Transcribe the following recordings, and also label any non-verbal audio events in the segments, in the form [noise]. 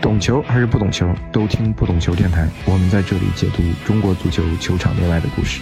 懂球还是不懂球，都听不懂球电台。我们在这里解读中国足球球场内外的故事。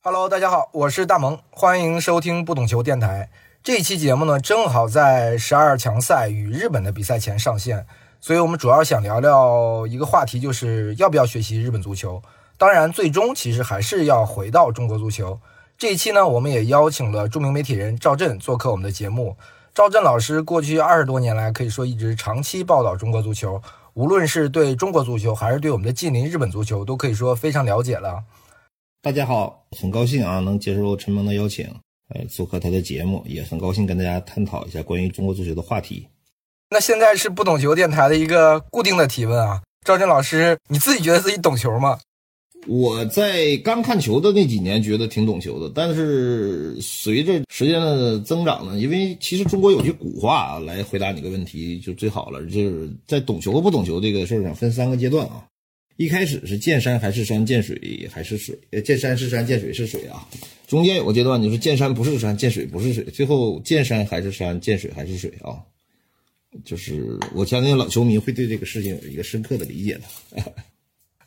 Hello，大家好，我是大萌，欢迎收听不懂球电台。这期节目呢，正好在十二强赛与日本的比赛前上线，所以我们主要想聊聊一个话题，就是要不要学习日本足球。当然，最终其实还是要回到中国足球。这一期呢，我们也邀请了著名媒体人赵震做客我们的节目。赵震老师过去二十多年来，可以说一直长期报道中国足球，无论是对中国足球，还是对我们的近邻日本足球，都可以说非常了解了。大家好，很高兴啊，能接受陈萌的邀请，呃，做客他的节目，也很高兴跟大家探讨一下关于中国足球的话题。那现在是不懂球电台的一个固定的提问啊，赵震老师，你自己觉得自己懂球吗？我在刚看球的那几年觉得挺懂球的，但是随着时间的增长呢，因为其实中国有句古话啊，来回答你个问题就最好了，就是在懂球和不懂球这个事儿上分三个阶段啊。一开始是见山还是山，见水还是水，见山是山，见水是水啊。中间有个阶段就是见山不是山，见水不是水，最后见山还是山，见水还是水啊。就是我相信老球迷会对这个事情有一个深刻的理解的。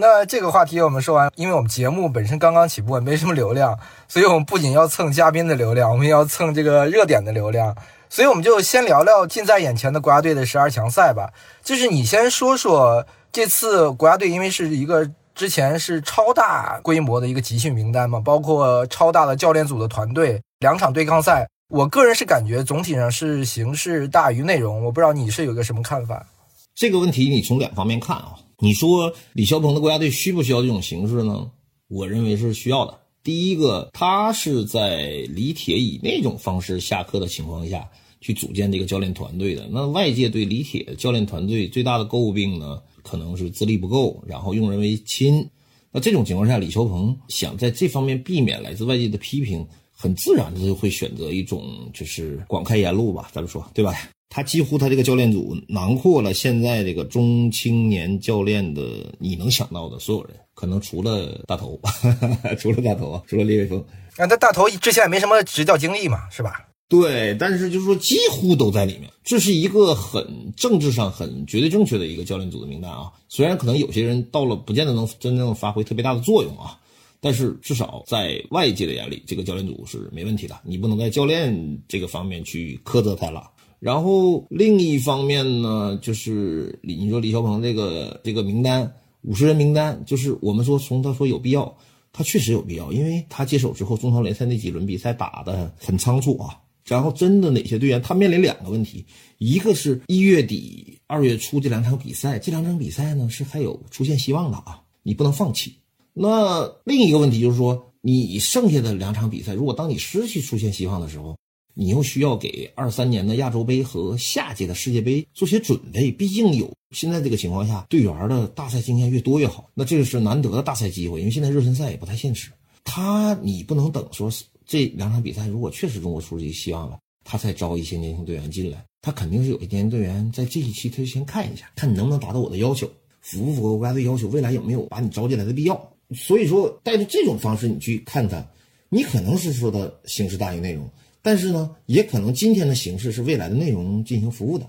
那这个话题我们说完，因为我们节目本身刚刚起步，没什么流量，所以我们不仅要蹭嘉宾的流量，我们要蹭这个热点的流量，所以我们就先聊聊近在眼前的国家队的十二强赛吧。就是你先说说这次国家队，因为是一个之前是超大规模的一个集训名单嘛，包括超大的教练组的团队，两场对抗赛，我个人是感觉总体上是形式大于内容，我不知道你是有个什么看法？这个问题你从两方面看啊。你说李霄鹏的国家队需不需要这种形式呢？我认为是需要的。第一个，他是在李铁以那种方式下课的情况下去组建这个教练团队的。那外界对李铁教练团队最大的诟病呢，可能是资历不够，然后用人为亲。那这种情况下，李霄鹏想在这方面避免来自外界的批评，很自然的就会选择一种就是广开言路吧，咱们说对吧？他几乎他这个教练组囊括了现在这个中青年教练的你能想到的所有人，可能除了大头，[laughs] 除了大头啊，除了李伟峰。啊，那大头之前也没什么执教经历嘛，是吧？对，但是就是说几乎都在里面，这是一个很政治上很绝对正确的一个教练组的名单啊。虽然可能有些人到了不见得能真正发挥特别大的作用啊，但是至少在外界的眼里，这个教练组是没问题的。你不能在教练这个方面去苛责他了。然后另一方面呢，就是李你说李霄鹏这个这个名单五十人名单，就是我们说从他说有必要，他确实有必要，因为他接手之后中超联赛那几轮比赛打的很仓促啊。然后真的哪些队员他面临两个问题，一个是一月底二月初这两场比赛，这两场比赛呢是还有出现希望的啊，你不能放弃。那另一个问题就是说，你剩下的两场比赛，如果当你失去出现希望的时候。你又需要给二三年的亚洲杯和下届的世界杯做些准备，毕竟有现在这个情况下，队员的大赛经验越多越好。那这个是难得的大赛机会，因为现在热身赛也不太现实。他你不能等说这两场比赛，如果确实中国出现希望了，他才招一些年轻队员进来。他肯定是有些年轻队员在这一期他就先看一下，看你能不能达到我的要求，符不符合国家队要求，未来有没有把你招进来的必要。所以说，带着这种方式你去看他，你可能是说的形式大于内容。但是呢，也可能今天的形式是未来的内容进行服务的。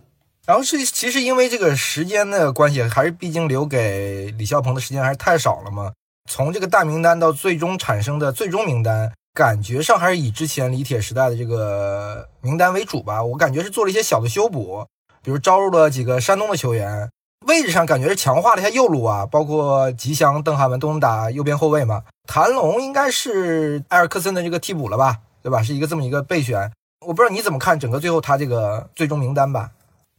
然后是其实因为这个时间的关系，还是毕竟留给李霄鹏的时间还是太少了嘛。从这个大名单到最终产生的最终名单，感觉上还是以之前李铁时代的这个名单为主吧。我感觉是做了一些小的修补，比如招入了几个山东的球员，位置上感觉是强化了一下右路啊，包括吉祥、邓涵文都能打右边后卫嘛。谭龙应该是埃尔克森的这个替补了吧？对吧？是一个这么一个备选，我不知道你怎么看整个最后他这个最终名单吧？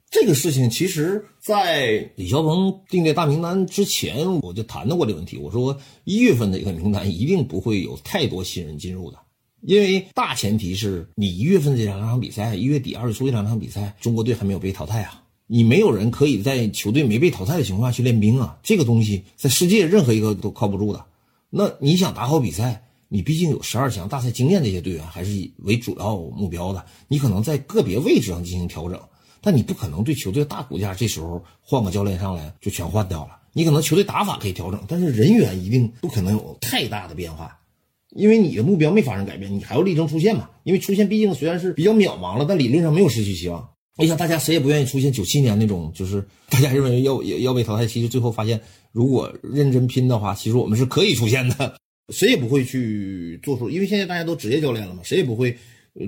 这个事情其实，在李霄鹏定这大名单之前，我就谈到过这个问题。我说一月份的一个名单一定不会有太多新人进入的，因为大前提是你一月份这两场比赛，一月底二月初这两场比赛，中国队还没有被淘汰啊，你没有人可以在球队没被淘汰的情况下去练兵啊，这个东西在世界任何一个都靠不住的。那你想打好比赛？你毕竟有十二强大赛经验，这些队员还是以为主要目标的。你可能在个别位置上进行调整，但你不可能对球队大骨架这时候换个教练上来就全换掉了。你可能球队打法可以调整，但是人员一定不可能有太大的变化。因为你的目标没发生改变，你还要力争出线嘛。因为出线毕竟虽然是比较渺茫了，但理论上没有失去希望。我想大家谁也不愿意出现九七年那种，就是大家认为要要要被淘汰，其实最后发现，如果认真拼的话，其实我们是可以出现的。谁也不会去做出，因为现在大家都职业教练了嘛，谁也不会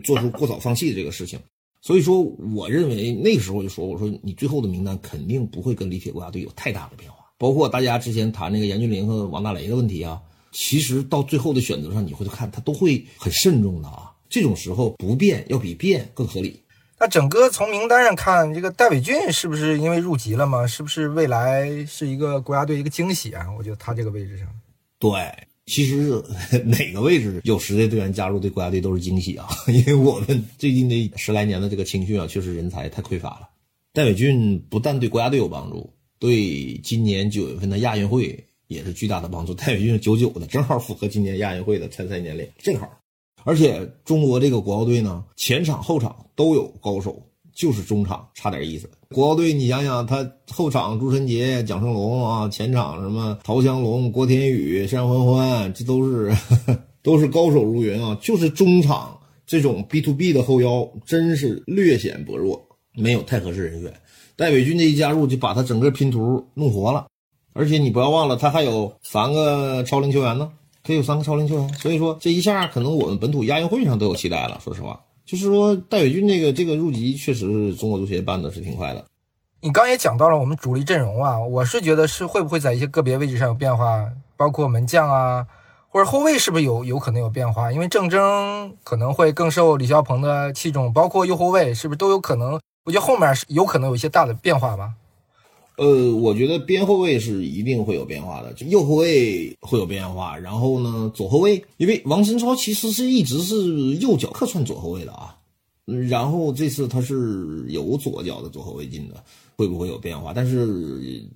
做出过早放弃的这个事情。所以说，我认为那个时候我就说，我说你最后的名单肯定不会跟李铁国家队有太大的变化。包括大家之前谈那个严俊林和王大雷的问题啊，其实到最后的选择上，你回头看他都会很慎重的啊。这种时候不变要比变更合理。那整个从名单上看，这个戴伟俊是不是因为入籍了嘛？是不是未来是一个国家队一个惊喜啊？我觉得他这个位置上，对。其实 [laughs] 哪个位置有实力队员加入对国家队都是惊喜啊！[laughs] 因为我们最近这十来年的这个青训啊，确实人才太匮乏了。戴伟俊不但对国家队有帮助，对今年九月份的亚运会也是巨大的帮助。戴伟俊九九的，正好符合今年亚运会的参赛年龄，正好。而且中国这个国奥队呢，前场后场都有高手。就是中场差点意思。国奥队，你想想，他后场朱晨杰、蒋胜龙啊，前场什么陶香龙、郭天宇、单欢欢，这都是 [laughs] 都是高手如云啊。就是中场这种 B to B 的后腰，真是略显薄弱，没有太合适人选。戴伟军这一加入，就把他整个拼图弄活了。而且你不要忘了，他还有三个超龄球员呢，他有三个超龄球员，所以说这一下可能我们本土亚运会上都有期待了。说实话。就是说，戴伟军这个这个入籍确实中国足协办的是挺快的。你刚也讲到了我们主力阵容啊，我是觉得是会不会在一些个别位置上有变化，包括门将啊，或者后卫是不是有有可能有变化？因为郑铮可能会更受李霄鹏的器重，包括右后卫是不是都有可能？我觉得后面是有可能有一些大的变化吧。呃，我觉得边后卫是一定会有变化的，就右后卫会有变化，然后呢，左后卫，因为王申超其实是一直是右脚客串左后卫的啊，然后这次他是有左脚的左后卫进的，会不会有变化？但是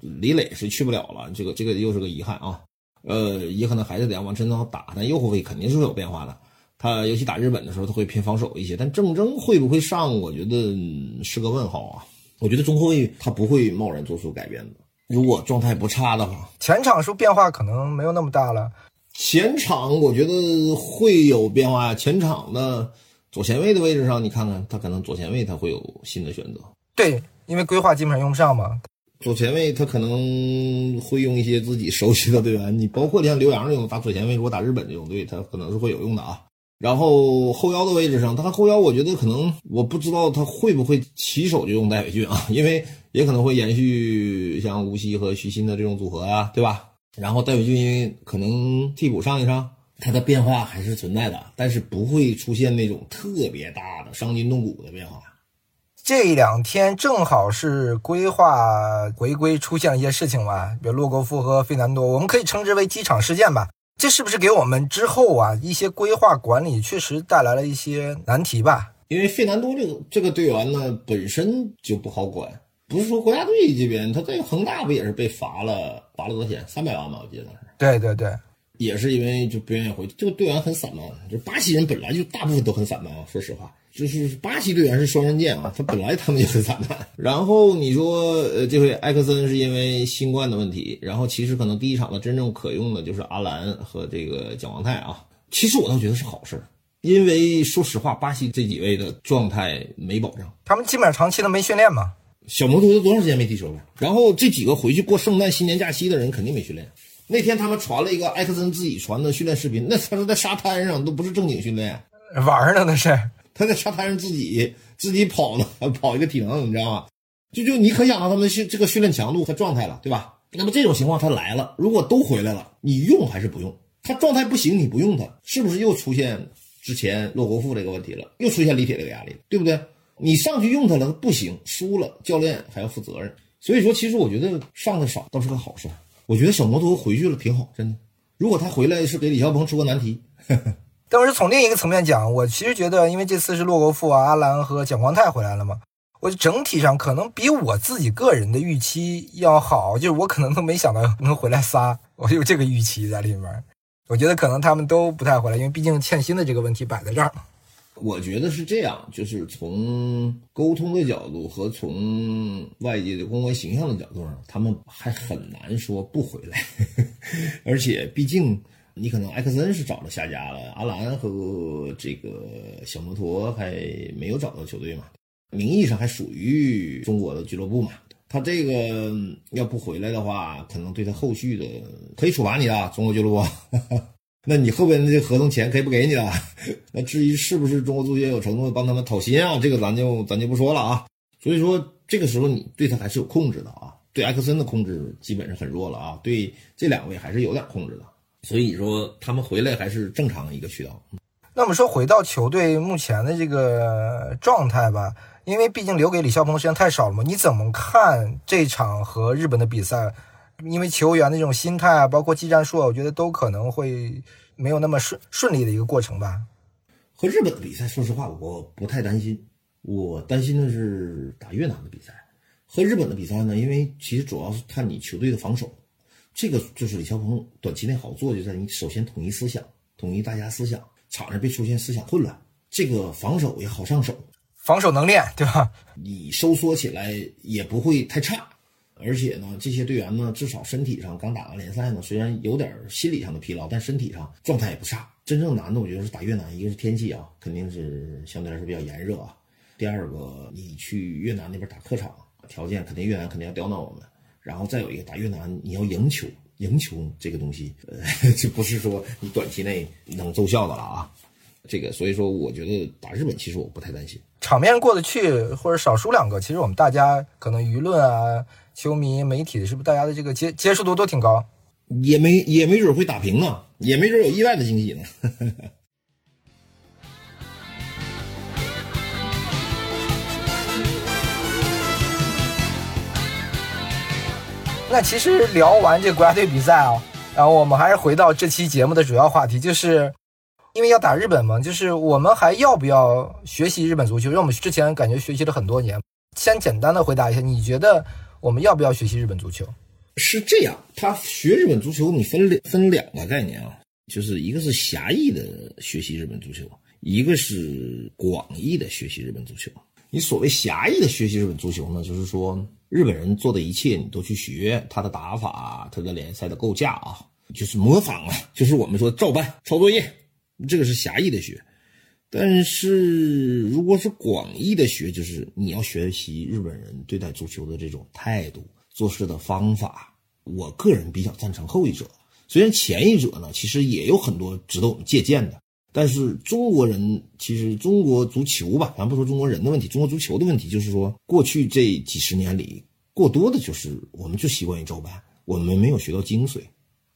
李磊是去不了了，这个这个又是个遗憾啊，呃，也可能还是得让王申超打，但右后卫肯定是会有变化的，他尤其打日本的时候他会偏防守一些，但郑铮会不会上，我觉得是个问号啊。我觉得中后卫他不会贸然做出改变的。如果状态不差的话，前场是变化可能没有那么大了？前场我觉得会有变化呀。前场的左前卫的位置上，你看看他可能左前卫他会有新的选择。对，因为规划基本上用不上嘛。左前卫他可能会用一些自己熟悉的队员，你包括像刘洋这种打左前卫，如果打日本这种队，他可能是会有用的啊。然后后腰的位置上，他后腰我觉得可能我不知道他会不会起手就用戴伟俊啊，因为也可能会延续像吴曦和徐新的这种组合啊，对吧？然后戴伟俊可能替补上一上，他的变化还是存在的，但是不会出现那种特别大的伤筋动骨的变化。这两天正好是规划回归出现了一些事情吧，比如洛国富和费南多，我们可以称之为机场事件吧。这是不是给我们之后啊一些规划管理确实带来了一些难题吧？因为费南多这个这个队员呢本身就不好管，不是说国家队这边，他在恒大不也是被罚了罚了多少钱？三百万吧，我记得是。对对对，也是因为就不愿意回，这个队员很散漫，就巴西人本来就大部分都很散漫啊，说实话。就是巴西队员是双刃剑啊，他本来他们就是散弹。然后你说，呃，这回埃克森是因为新冠的问题，然后其实可能第一场的真正可用的就是阿兰和这个蒋王泰啊。其实我倒觉得是好事，因为说实话，巴西这几位的状态没保障，他们基本上长期都没训练嘛。小摩托都多长时间没踢球了？然后这几个回去过圣诞、新年假期的人肯定没训练。那天他们传了一个埃克森自己传的训练视频，那他是在沙滩上，都不是正经训练，玩呢那是。他在沙滩上自己自己跑呢，跑一个体能，你知道吗？就就你可想到他们训这个训练强度和状态了，对吧？那么这种情况他来了，如果都回来了，你用还是不用？他状态不行，你不用他，是不是又出现之前骆国富这个问题了？又出现李铁这个压力，对不对？你上去用他了，不行，输了，教练还要负责任。所以说，其实我觉得上的少倒是个好事。我觉得小摩托回去了挺好，真的。如果他回来是给李霄鹏出个难题。[laughs] 但是从另一个层面讲，我其实觉得，因为这次是洛国富啊、阿兰和蒋光太回来了嘛，我整体上可能比我自己个人的预期要好，就是我可能都没想到能回来仨，我有这个预期在里面。我觉得可能他们都不太回来，因为毕竟欠薪的这个问题摆在这儿。我觉得是这样，就是从沟通的角度和从外界的公关形象的角度上，他们还很难说不回来，[laughs] 而且毕竟。你可能埃克森是找了下家了，阿兰和这个小摩托还没有找到球队嘛，名义上还属于中国的俱乐部嘛。他这个要不回来的话，可能对他后续的可以处罚你的中国俱乐部。[laughs] 那你后边的这合同钱可以不给你了。那至于是不是中国足协有承诺帮他们讨薪啊，这个咱就咱就不说了啊。所以说这个时候你对他还是有控制的啊。对埃克森的控制基本是很弱了啊。对这两位还是有点控制的。所以说他们回来还是正常一个渠道。那我们说回到球队目前的这个状态吧。因为毕竟留给李霄鹏的时间太少了嘛，你怎么看这场和日本的比赛？因为球员的这种心态啊，包括技战术，我觉得都可能会没有那么顺顺利的一个过程吧。和日本的比赛，说实话，我不太担心。我担心的是打越南的比赛。和日本的比赛呢，因为其实主要是看你球队的防守。这个就是李霄鹏短期内好做，就在你首先统一思想，统一大家思想，场上别出现思想混乱，这个防守也好上手。防守能练，对吧？你收缩起来也不会太差，而且呢，这些队员呢，至少身体上刚打完联赛呢，虽然有点心理上的疲劳，但身体上状态也不差。真正难的，我觉得是打越南，一个是天气啊，肯定是相对来说比较炎热啊。第二个，你去越南那边打客场，条件肯定越南肯定要刁难我们。然后再有一个打越南，你要赢球，赢球这个东西，呃，[laughs] 就不是说你短期内能奏效的了啊。这个，所以说，我觉得打日本其实我不太担心，场面过得去或者少输两个，其实我们大家可能舆论啊、球迷、媒体是不是大家的这个接接受度都挺高，也没也没准会打平呢，也没准有意外的惊喜呢。[laughs] 那其实聊完这国家队比赛啊，然后我们还是回到这期节目的主要话题，就是。因为要打日本嘛，就是我们还要不要学习日本足球？因为我们之前感觉学习了很多年。先简单的回答一下，你觉得我们要不要学习日本足球？是这样，他学日本足球，你分两分两个概念啊，就是一个是狭义的学习日本足球，一个是广义的学习日本足球。你所谓狭义的学习日本足球呢，就是说日本人做的一切你都去学他的打法，他的联赛的构架啊，就是模仿啊，就是我们说照搬抄作业。这个是狭义的学，但是如果是广义的学，就是你要学习日本人对待足球的这种态度、做事的方法。我个人比较赞成后一者，虽然前一者呢，其实也有很多值得我们借鉴的。但是中国人其实中国足球吧，咱不说中国人的问题，中国足球的问题就是说，过去这几十年里，过多的就是我们就习惯于照搬，我们没有学到精髓。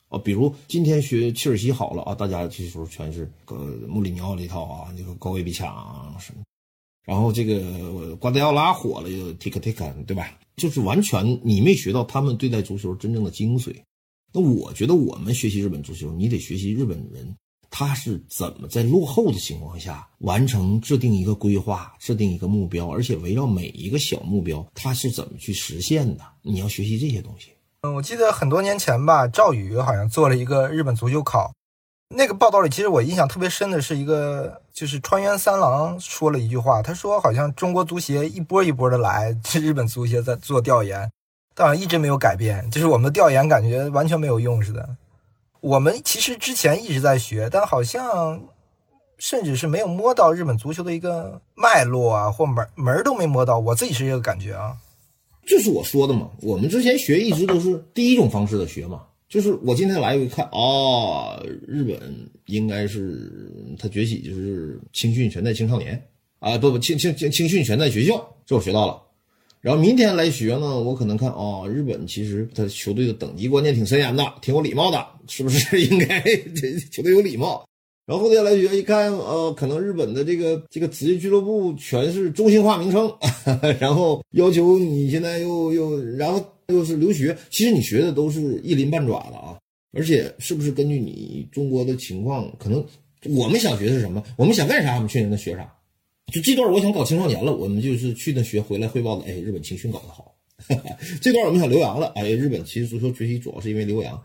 啊，比如今天学切尔西好了啊，大家这时候全是个穆里尼奥那套啊，这个高位逼抢什么，然后这个瓜迪奥拉火了又 take take，对吧？就是完全你没学到他们对待足球真正的精髓。那我觉得我们学习日本足球，你得学习日本人他是怎么在落后的情况下完成制定一个规划、制定一个目标，而且围绕每一个小目标他是怎么去实现的。你要学习这些东西。嗯，我记得很多年前吧，赵宇好像做了一个日本足球考，那个报道里，其实我印象特别深的是一个，就是川原三郎说了一句话，他说好像中国足协一波一波的来，日本足协在做调研，但好像一直没有改变，就是我们的调研感觉完全没有用似的。我们其实之前一直在学，但好像甚至是没有摸到日本足球的一个脉络啊，或门门都没摸到，我自己是这个感觉啊。就是我说的嘛，我们之前学一直都是第一种方式的学嘛，就是我今天来一看，哦，日本应该是他崛起就是青训全在青少年啊，不不青青青青训全在学校，这我学到了。然后明天来学呢，我可能看哦，日本其实他球队的等级观念挺森严的，挺有礼貌的，是不是 [laughs] 应该这球队有礼貌？然后后天来学一看，呃，可能日本的这个这个职业俱乐部全是中心化名称，[laughs] 然后要求你现在又又然后又是留学，其实你学的都是一鳞半爪的啊，而且是不是根据你中国的情况，可能我们想学的是什么？我们想干啥？我们去那学啥？就这段我想搞青少年了，我们就是去那学回来汇报的，哎，日本青训搞得好。[laughs] 这段我们想留洋了，哎，日本其实足球崛起主要是因为留洋。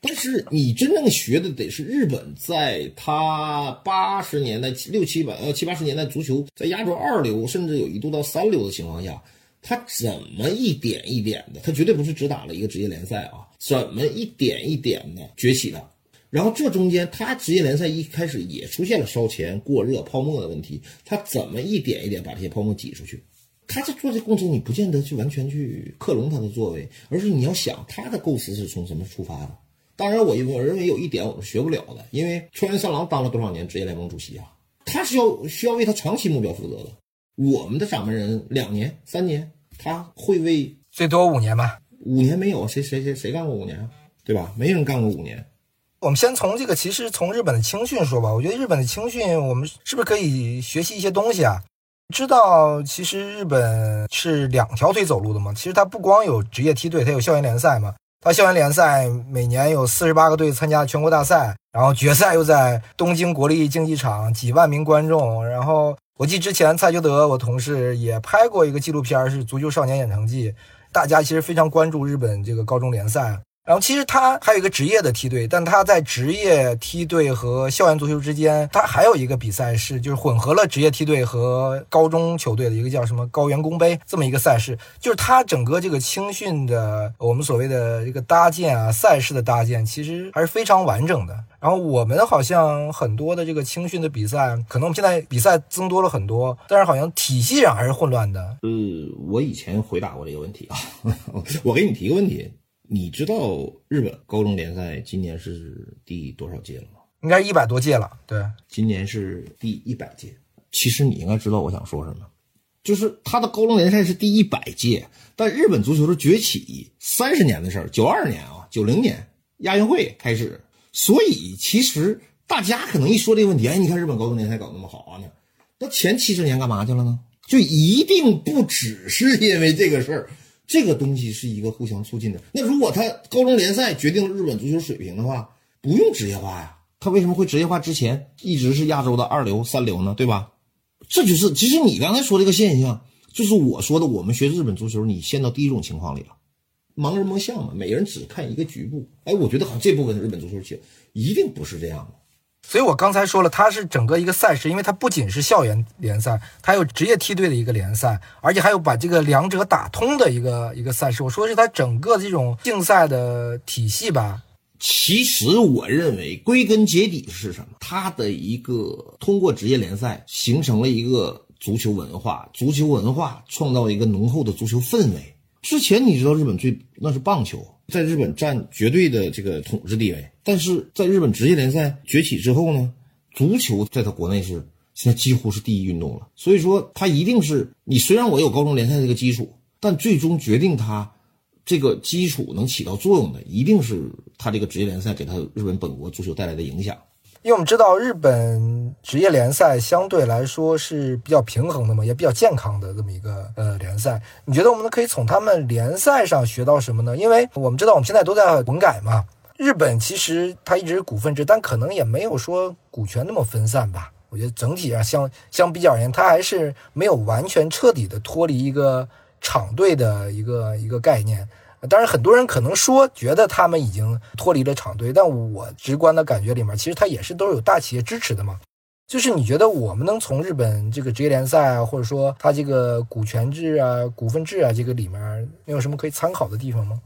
但是你真正学的得是日本，在他八十年代六七百呃七八十年代足球在亚洲二流，甚至有一度到三流的情况下，他怎么一点一点的？他绝对不是只打了一个职业联赛啊，怎么一点一点的崛起的？然后这中间，他职业联赛一开始也出现了烧钱、过热、泡沫的问题，他怎么一点一点把这些泡沫挤出去？他在做这工程，你不见得去完全去克隆他的作为，而是你要想他的构思是从什么出发的。当然，我我认为有一点我们学不了的，因为川原三郎当了多少年职业联盟主席啊？他是要需要为他长期目标负责的。我们的掌门人两年、三年，他会为最多五年吧？五年没有，谁谁谁谁干过五年啊？对吧？没人干过五年。我们先从这个，其实从日本的青训说吧。我觉得日本的青训，我们是不是可以学习一些东西啊？知道其实日本是两条腿走路的嘛？其实它不光有职业梯队，它有校园联赛嘛。它校园联赛每年有四十八个队参加全国大赛，然后决赛又在东京国立竞技场，几万名观众。然后我记之前蔡秋德我同事也拍过一个纪录片，是《足球少年养成记》，大家其实非常关注日本这个高中联赛。然后其实他还有一个职业的梯队，但他在职业梯队和校园足球之间，他还有一个比赛是就是混合了职业梯队和高中球队的一个叫什么高原工杯这么一个赛事，就是他整个这个青训的我们所谓的这个搭建啊，赛事的搭建其实还是非常完整的。然后我们好像很多的这个青训的比赛，可能我们现在比赛增多了很多，但是好像体系上还是混乱的。呃，我以前回答过这个问题啊，我给你提个问题。你知道日本高中联赛今年是第多少届了吗？应该一百多届了。对，今年是第一百届。其实你应该知道我想说什么，就是他的高中联赛是第一百届，但日本足球的崛起三十年的事儿，九二年啊，九零年亚运会开始，所以其实大家可能一说这个问题，哎，你看日本高中联赛搞那么好啊，呢，那前七十年干嘛去了呢？就一定不只是因为这个事儿。这个东西是一个互相促进的。那如果他高中联赛决定了日本足球水平的话，不用职业化呀。他为什么会职业化之前一直是亚洲的二流、三流呢？对吧？这就是其实你刚才说这个现象，就是我说的，我们学日本足球，你陷到第一种情况里了，盲人摸象嘛，每个人只看一个局部。哎，我觉得好像这部分日本足球界一定不是这样的。所以我刚才说了，它是整个一个赛事，因为它不仅是校园联赛，它有职业梯队的一个联赛，而且还有把这个两者打通的一个一个赛事。我说的是它整个这种竞赛的体系吧。其实我认为归根结底是什么？它的一个通过职业联赛形成了一个足球文化，足球文化创造一个浓厚的足球氛围。之前你知道日本最那是棒球。在日本占绝对的这个统治地位，但是在日本职业联赛崛起之后呢，足球在他国内是现在几乎是第一运动了。所以说，他一定是你虽然我有高中联赛这个基础，但最终决定他这个基础能起到作用的，一定是他这个职业联赛给他日本本国足球带来的影响。因为我们知道日本职业联赛相对来说是比较平衡的嘛，也比较健康的这么一个呃联赛。你觉得我们可以从他们联赛上学到什么呢？因为我们知道我们现在都在混改嘛，日本其实它一直是股份制，但可能也没有说股权那么分散吧。我觉得整体上相相比较而言，它还是没有完全彻底的脱离一个厂队的一个一个概念。当然，很多人可能说觉得他们已经脱离了厂队，但我直观的感觉里面，其实它也是都是有大企业支持的嘛。就是你觉得我们能从日本这个职业联赛啊，或者说它这个股权制啊、股份制啊这个里面，没有什么可以参考的地方吗？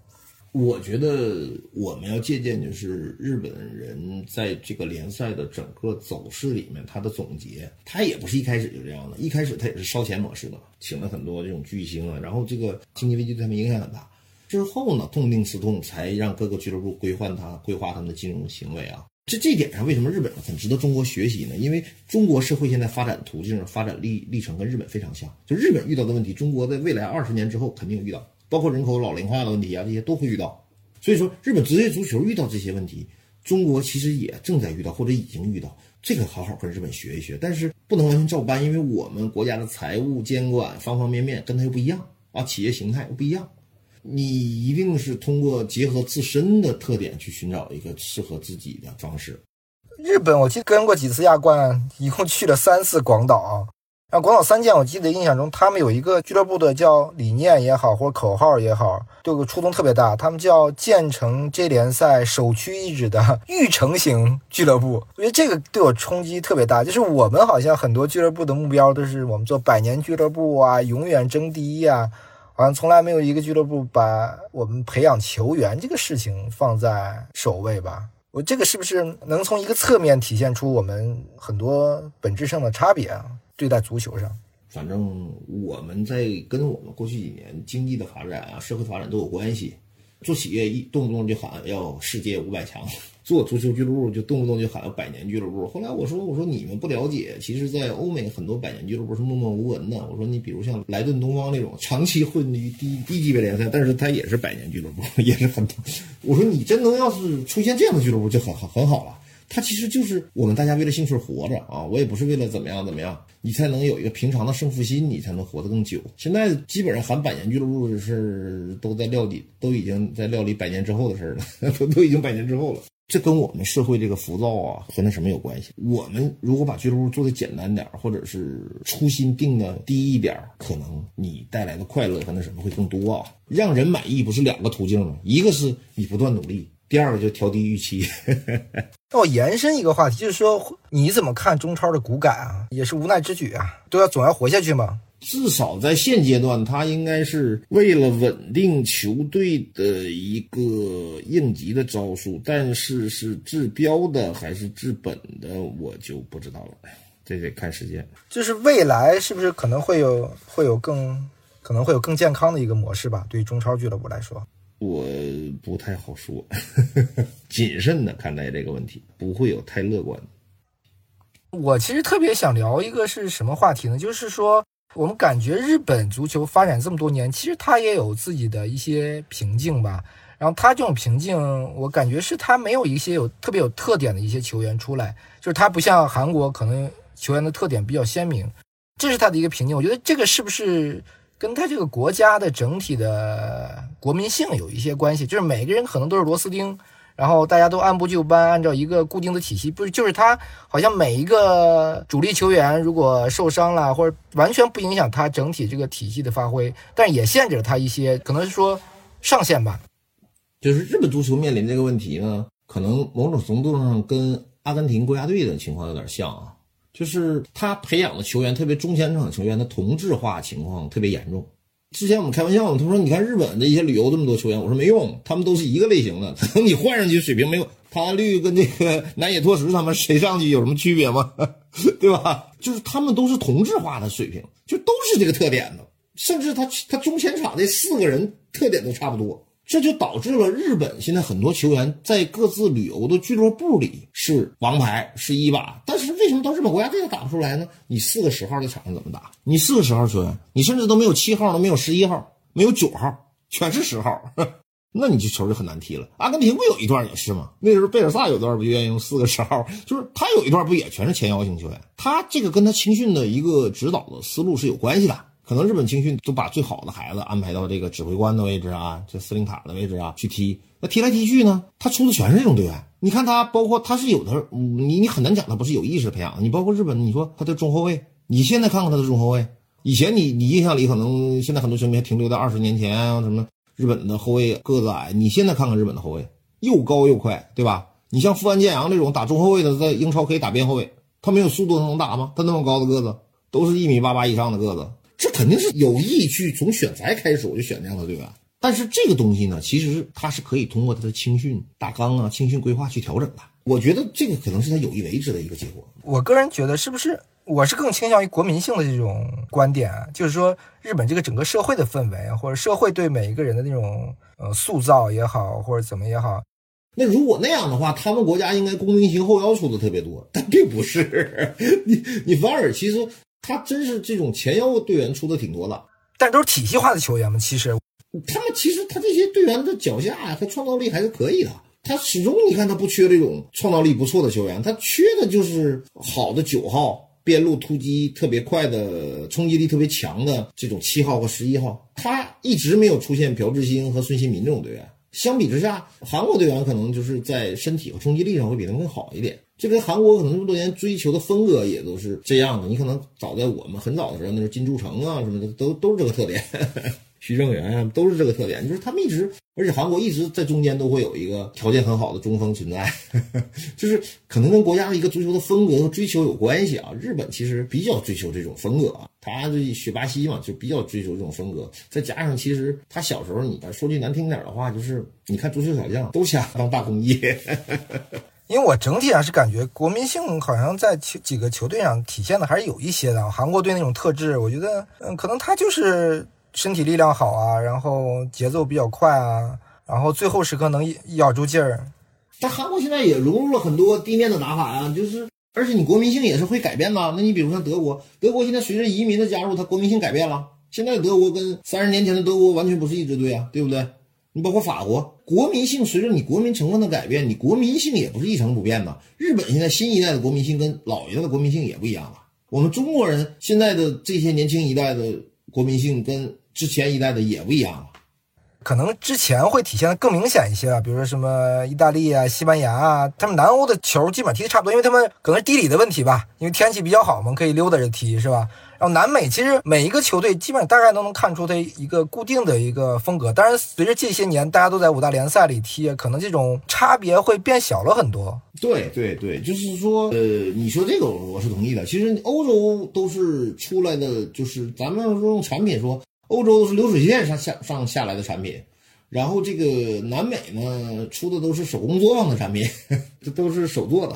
我觉得我们要借鉴就是日本人在这个联赛的整个走势里面，他的总结，他也不是一开始就这样的，一开始他也是烧钱模式的，请了很多这种巨星啊，然后这个经济危机对他们影响很大。之后呢，痛定思痛，才让各个俱乐部规范他、规划他们的金融行为啊。这这点上，为什么日本很值得中国学习呢？因为中国社会现在发展途径、发展历历程跟日本非常像。就日本遇到的问题，中国在未来二十年之后肯定遇到，包括人口老龄化的问题啊，这些都会遇到。所以说，日本职业足球遇到这些问题，中国其实也正在遇到或者已经遇到。这个好好跟日本学一学，但是不能完全照搬，因为我们国家的财务监管方方面面跟他又不一样啊，企业形态又不一样。你一定是通过结合自身的特点去寻找一个适合自己的方式。日本，我去跟过几次亚冠，一共去了三次广岛。然后广岛三剑，我记得印象中他们有一个俱乐部的叫理念也好，或者口号也好，对我触动特别大。他们叫建成 J 联赛首屈一指的育成型俱乐部。我觉得这个对我冲击特别大。就是我们好像很多俱乐部的目标都是我们做百年俱乐部啊，永远争第一啊。好像从来没有一个俱乐部把我们培养球员这个事情放在首位吧？我这个是不是能从一个侧面体现出我们很多本质上的差别啊？对待足球上，反正我们在跟我们过去几年经济的发展啊、社会发展都有关系。做企业一动不动就喊要世界五百强，做足球俱乐部就动不动就喊要百年俱乐部。后来我说我说你们不了解，其实，在欧美很多百年俱乐部是默默无闻的。我说你比如像莱顿东方那种长期混于低低级别联赛，但是它也是百年俱乐部，也是很。我说你真能要是出现这样的俱乐部就很很很好了。他其实就是我们大家为了兴趣活着啊，我也不是为了怎么样怎么样，你才能有一个平常的胜负心，你才能活得更久。现在基本上喊百年俱乐部的事都在料理，都已经在料理百年之后的事了，[laughs] 都都已经百年之后了。这跟我们社会这个浮躁啊和那什么有关系？我们如果把俱乐部做的简单点，或者是初心定的低一点，可能你带来的快乐和那什么会更多啊。让人满意不是两个途径吗？一个是你不断努力。第二个就调低预期。[laughs] 那我延伸一个话题，就是说你怎么看中超的股改啊？也是无奈之举啊，都要总要活下去嘛。至少在现阶段，他应该是为了稳定球队的一个应急的招数，但是是治标的还是治本的，我就不知道了，这得看时间。就是未来是不是可能会有会有更可能会有更健康的一个模式吧？对于中超俱乐部来说。我不太好说，[laughs] 谨慎的看待这个问题，不会有太乐观。我其实特别想聊一个是什么话题呢？就是说，我们感觉日本足球发展这么多年，其实它也有自己的一些瓶颈吧。然后它这种瓶颈，我感觉是它没有一些有特别有特点的一些球员出来，就是它不像韩国，可能球员的特点比较鲜明，这是它的一个瓶颈。我觉得这个是不是？跟他这个国家的整体的国民性有一些关系，就是每个人可能都是螺丝钉，然后大家都按部就班，按照一个固定的体系，不是就是他好像每一个主力球员如果受伤了，或者完全不影响他整体这个体系的发挥，但也限制了他一些，可能是说上限吧。就是日本足球面临这个问题呢，可能某种程度上跟阿根廷国家队的情况有点像啊。就是他培养的球员，特别中前场球员的同质化情况特别严重。之前我们开玩笑嘛，他说：“你看日本的一些旅游这么多球员。”我说：“没用，他们都是一个类型的。[laughs] 你换上去，水平没有他绿跟那个南野拓实他们谁上去有什么区别吗？[laughs] 对吧？就是他们都是同质化的水平，就都是这个特点的。甚至他他中前场这四个人特点都差不多。”这就导致了日本现在很多球员在各自旅游的俱乐部里是王牌是一把，但是为什么到日本国家队打不出来呢？你四个十号在场上怎么打？你四个十号球员，你甚至都没有七号，都没有十一号，没有九号，全是十号，[laughs] 那你这球就很难踢了。阿根廷不有一段也是吗？那时候贝尔萨有段不就愿意用四个十号？就是他有一段不也全是前腰型球员？他这个跟他青训的一个指导的思路是有关系的。可能日本青训都把最好的孩子安排到这个指挥官的位置啊，这司令塔的位置啊去踢。那踢来踢去呢，他出的全是这种队员。你看他，包括他是有的，你你很难讲他不是有意识培养。你包括日本，你说他的中后卫，你现在看看他的中后卫，以前你你印象里可能现在很多球迷还停留在二十年前啊，什么日本的后卫个子矮。你现在看看日本的后卫，又高又快，对吧？你像富安健洋这种打中后卫的，在英超可以打边后卫，他没有速度能打吗？他那么高的个子，都是一米八八以上的个子。这肯定是有意去从选材开始我就选这样的队员，但是这个东西呢，其实它是可以通过他的青训大纲啊、青训规划去调整的。我觉得这个可能是他有意为之的一个结果。我个人觉得，是不是我是更倾向于国民性的这种观点啊？就是说，日本这个整个社会的氛围啊，或者社会对每一个人的那种呃塑造也好，或者怎么也好。那如果那样的话，他们国家应该公民型后腰出的特别多，但并不是。[laughs] 你你反而其实。他真是这种前腰队员出的挺多的，但都是体系化的球员嘛。其实他们其实他这些队员的脚下呀和创造力还是可以的。他始终你看他不缺这种创造力不错的球员，他缺的就是好的九号边路突击特别快的冲击力特别强的这种七号和十一号。他一直没有出现朴智星和孙兴民这种队员。相比之下，韩国队员可能就是在身体和冲击力上会比他们更好一点。这跟韩国可能这么多年追求的风格也都是这样的。你可能早在我们很早的时候，那时候金柱成啊什么的，都都是这个特点。徐正元啊，都是这个特点。就是他们一直，而且韩国一直在中间都会有一个条件很好的中锋存在，[laughs] 就是可能跟国家的一个足球的风格和追求有关系啊。日本其实比较追求这种风格啊。他这学巴西嘛，就比较追求这种风格。再加上其实他小时候，你说句难听点的话，就是你看足球小将都想当大工业。因为我整体上是感觉国民性好像在球几个球队上体现的还是有一些的。韩国队那种特质，我觉得，嗯，可能他就是身体力量好啊，然后节奏比较快啊，然后最后时刻能咬住劲儿。但韩国现在也融入了很多地面的打法呀，就是而且你国民性也是会改变的。那你比如像德国，德国现在随着移民的加入，它国民性改变了。现在德国跟三十年前的德国完全不是一支队啊，对不对？你包括法国，国民性随着你国民成分的改变，你国民性也不是一成不变的。日本现在新一代的国民性跟老一代的国民性也不一样了。我们中国人现在的这些年轻一代的国民性跟之前一代的也不一样了。可能之前会体现的更明显一些啊，比如说什么意大利啊、西班牙啊，他们南欧的球基本上踢的差不多，因为他们可能是地理的问题吧，因为天气比较好嘛，可以溜达着踢，是吧？然后南美其实每一个球队基本上大概都能看出它一个固定的一个风格，当然随着这些年大家都在五大联赛里踢，可能这种差别会变小了很多。对对对，就是说，呃，你说这个我是同意的。其实欧洲都是出来的，就是咱们用产品说，欧洲是流水线上下上下来的产品，然后这个南美呢出的都是手工作坊的产品，这 [laughs] 都是手做的。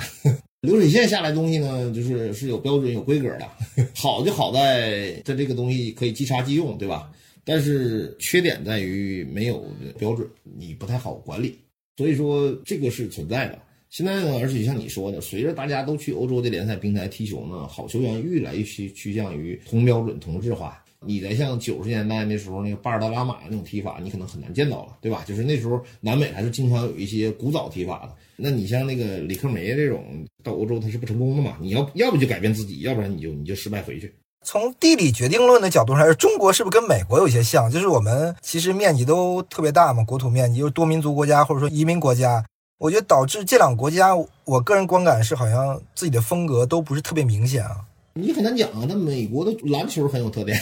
流水线下来东西呢，就是是有标准、有规格的。[laughs] 好就好在它这个东西可以即插即用，对吧？但是缺点在于没有标准，你不太好管理。所以说这个是存在的。现在呢，而且像你说的，随着大家都去欧洲的联赛平台踢球呢，好球员越来越趋趋向于同标准、同质化。你在像九十年代那时候那个巴尔达拉马那种踢法，你可能很难见到了，对吧？就是那时候南美还是经常有一些古早踢法的。那你像那个里克梅这种到欧洲他是不成功的嘛？你要要不就改变自己，要不然你就你就失败回去。从地理决定论的角度上来说，中国是不是跟美国有些像？就是我们其实面积都特别大嘛，国土面积又多民族国家或者说移民国家，我觉得导致这两个国家，我个人观感是好像自己的风格都不是特别明显啊。你很难讲啊，那美国的篮球很有特点，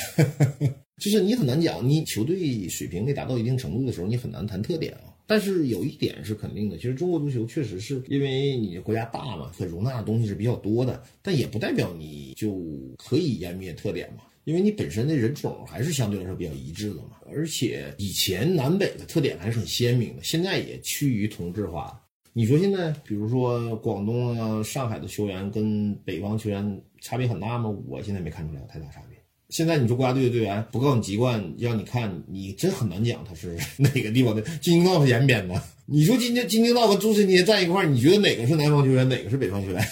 [laughs] 就是你很难讲，你球队水平没达到一定程度的时候，你很难谈特点啊。但是有一点是肯定的，其实中国足球确实是因为你国家大嘛，可容纳的东西是比较多的，但也不代表你就可以湮灭特点嘛，因为你本身的人种还是相对来说比较一致的嘛。而且以前南北的特点还是很鲜明的，现在也趋于同质化。你说现在，比如说广东啊、上海的球员跟北方球员差别很大吗？我现在没看出来有太大差别。现在你说国家队的队员不告诉你籍贯，让你看，你真很难讲他是哪个地方的。金京道是 [laughs] 延边的，你说今天金京道和朱晨杰在一块儿，你觉得哪个是南方球员，哪个是北方球员？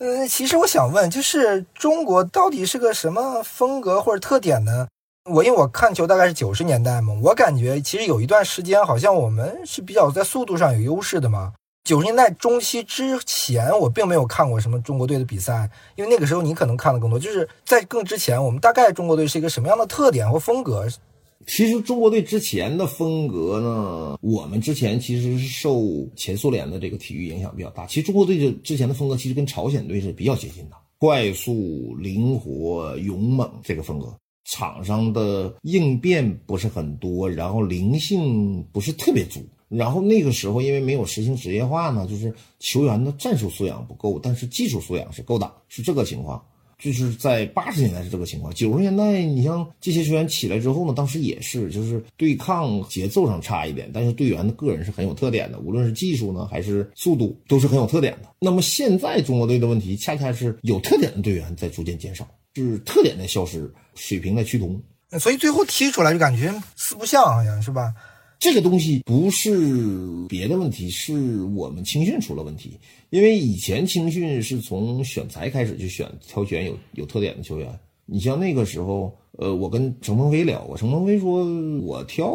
嗯，[laughs] 其实我想问，就是中国到底是个什么风格或者特点呢？我因为我看球大概是九十年代嘛，我感觉其实有一段时间好像我们是比较在速度上有优势的嘛。九十年代中期之前，我并没有看过什么中国队的比赛，因为那个时候你可能看的更多。就是在更之前，我们大概中国队是一个什么样的特点或风格？其实中国队之前的风格呢，我们之前其实是受前苏联的这个体育影响比较大。其实中国队的之前的风格其实跟朝鲜队是比较接近的，快速、灵活、勇猛这个风格。场上的应变不是很多，然后灵性不是特别足。然后那个时候，因为没有实行职业化呢，就是球员的战术素养不够，但是技术素养是够的，是这个情况。就是在八十年代是这个情况，九十年代你像这些球员起来之后呢，当时也是，就是对抗节奏上差一点，但是队员的个人是很有特点的，无论是技术呢还是速度都是很有特点的。那么现在中国队的问题，恰恰是有特点的队员在逐渐减少，是特点在消失，水平在趋同，所以最后踢出来就感觉四不像，好像是吧？这个东西不是别的问题，是我们青训出了问题。因为以前青训是从选材开始就选挑选有有特点的球员。你像那个时候，呃，我跟程鹏飞聊过，程鹏飞说：“我挑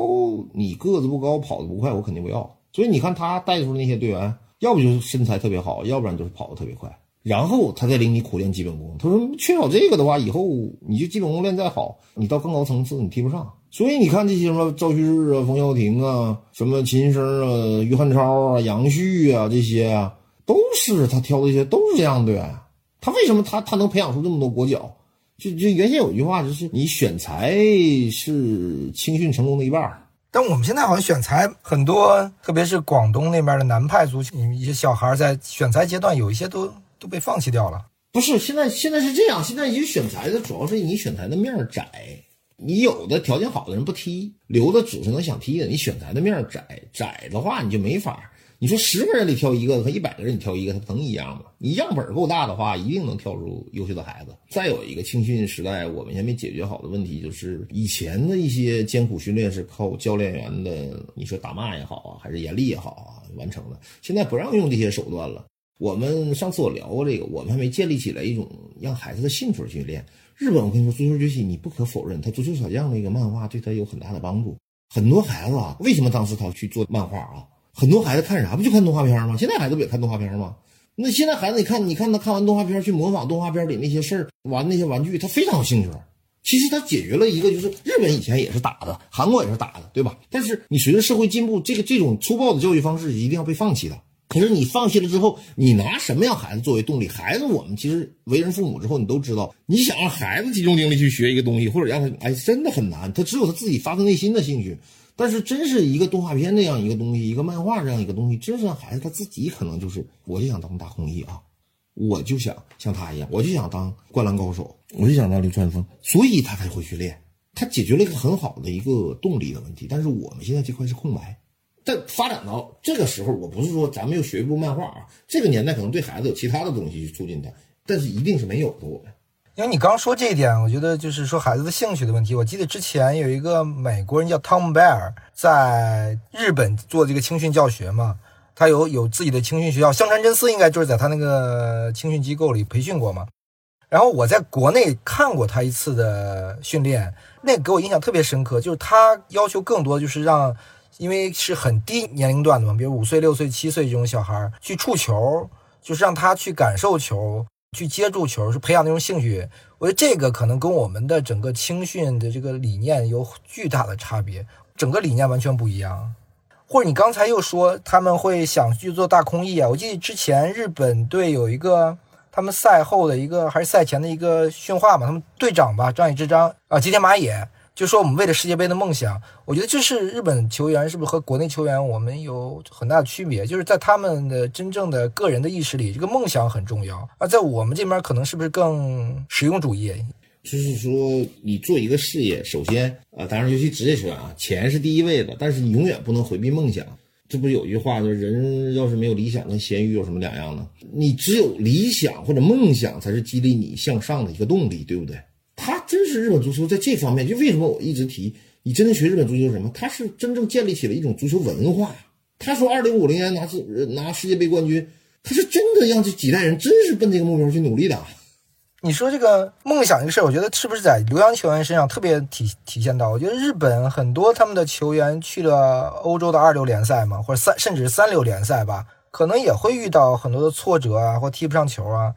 你个子不高，跑得不快，我肯定不要。”所以你看他带出那些队员，要不就是身材特别好，要不然就是跑得特别快。然后他再领你苦练基本功。他说：“缺少这个的话，以后你就基本功练再好，你到更高层次你踢不上。”所以你看这些什么赵旭日啊、冯潇霆啊、什么秦升啊、于汉超啊、杨旭啊这些啊，都是他挑的一些都是这样的队员。他为什么他他能培养出这么多国脚？就就原先有一句话就是你选材是青训成功的一半。但我们现在好像选材很多，特别是广东那边的南派足球，一些小孩在选材阶段有一些都都被放弃掉了。不是，现在现在是这样，现在你选材的主要是你选材的面儿窄，你有的条件好的人不踢，留的只是能想踢的，你选材的面窄，窄的话你就没法。你说十个人里挑一个和一百个人你挑一个，它能一样吗？你样本够大的话，一定能挑出优秀的孩子。再有一个青训时代，我们还没解决好的问题，就是以前的一些艰苦训练是靠教练员的，你说打骂也好啊，还是严厉也好啊完成的。现在不让用这些手段了。我们上次我聊过这个，我们还没建立起来一种让孩子的兴趣训练。日本，我跟你说，足球崛起，你不可否认，他足球小将那个漫画对他有很大的帮助。很多孩子啊，为什么当时他去做漫画啊？很多孩子看啥不就看动画片吗？现在孩子不也看动画片吗？那现在孩子，你看，你看他看完动画片去模仿动画片里那些事儿，玩那些玩具，他非常有兴趣。其实他解决了一个，就是日本以前也是打的，韩国也是打的，对吧？但是你随着社会进步，这个这种粗暴的教育方式一定要被放弃的。可是你放弃了之后，你拿什么样孩子作为动力？孩子，我们其实为人父母之后，你都知道，你想让孩子集中精力去学一个东西，或者让他哎，真的很难。他只有他自己发自内心的兴趣。但是，真是一个动画片那样一个东西，一个漫画这样一个东西，真是让孩子他自己可能就是，我就想当大空翼啊，我就想像他一样，我就想当灌篮高手，我就想当流川枫，所以他才会去练。他解决了一个很好的一个动力的问题。但是我们现在这块是空白。但发展到这个时候，我不是说咱们又学一部漫画啊，这个年代可能对孩子有其他的东西去促进他，但是一定是没有的。我们。因为你刚说这一点，我觉得就是说孩子的兴趣的问题。我记得之前有一个美国人叫汤姆贝尔，在日本做这个青训教学嘛，他有有自己的青训学校，香川真司应该就是在他那个青训机构里培训过嘛。然后我在国内看过他一次的训练，那给我印象特别深刻，就是他要求更多，就是让，因为是很低年龄段的嘛，比如五岁、六岁、七岁这种小孩去触球，就是让他去感受球。去接住球是培养那种兴趣，我觉得这个可能跟我们的整个青训的这个理念有巨大的差别，整个理念完全不一样。或者你刚才又说他们会想去做大空翼啊？我记得之前日本队有一个他们赛后的一个还是赛前的一个训话嘛，他们队长吧，张野之章啊，吉田麻也。就说我们为了世界杯的梦想，我觉得这是日本球员是不是和国内球员我们有很大的区别？就是在他们的真正的个人的意识里，这个梦想很重要，而在我们这边可能是不是更实用主义？就是说，你做一个事业，首先啊，当然尤其职业球员啊，钱是第一位的，但是你永远不能回避梦想。这不是有句话，就是人要是没有理想，跟咸鱼有什么两样呢？你只有理想或者梦想，才是激励你向上的一个动力，对不对？他真是日本足球在这方面，就为什么我一直提你真正学日本足球是什么？他是真正建立起了一种足球文化。他说二零五零年拿世拿世界杯冠军，他是真的让这几代人真是奔这个目标去努力的。你说这个梦想这个事儿，我觉得是不是在留洋球员身上特别体体现到？我觉得日本很多他们的球员去了欧洲的二流联赛嘛，或者三甚至是三流联赛吧，可能也会遇到很多的挫折啊，或踢不上球啊。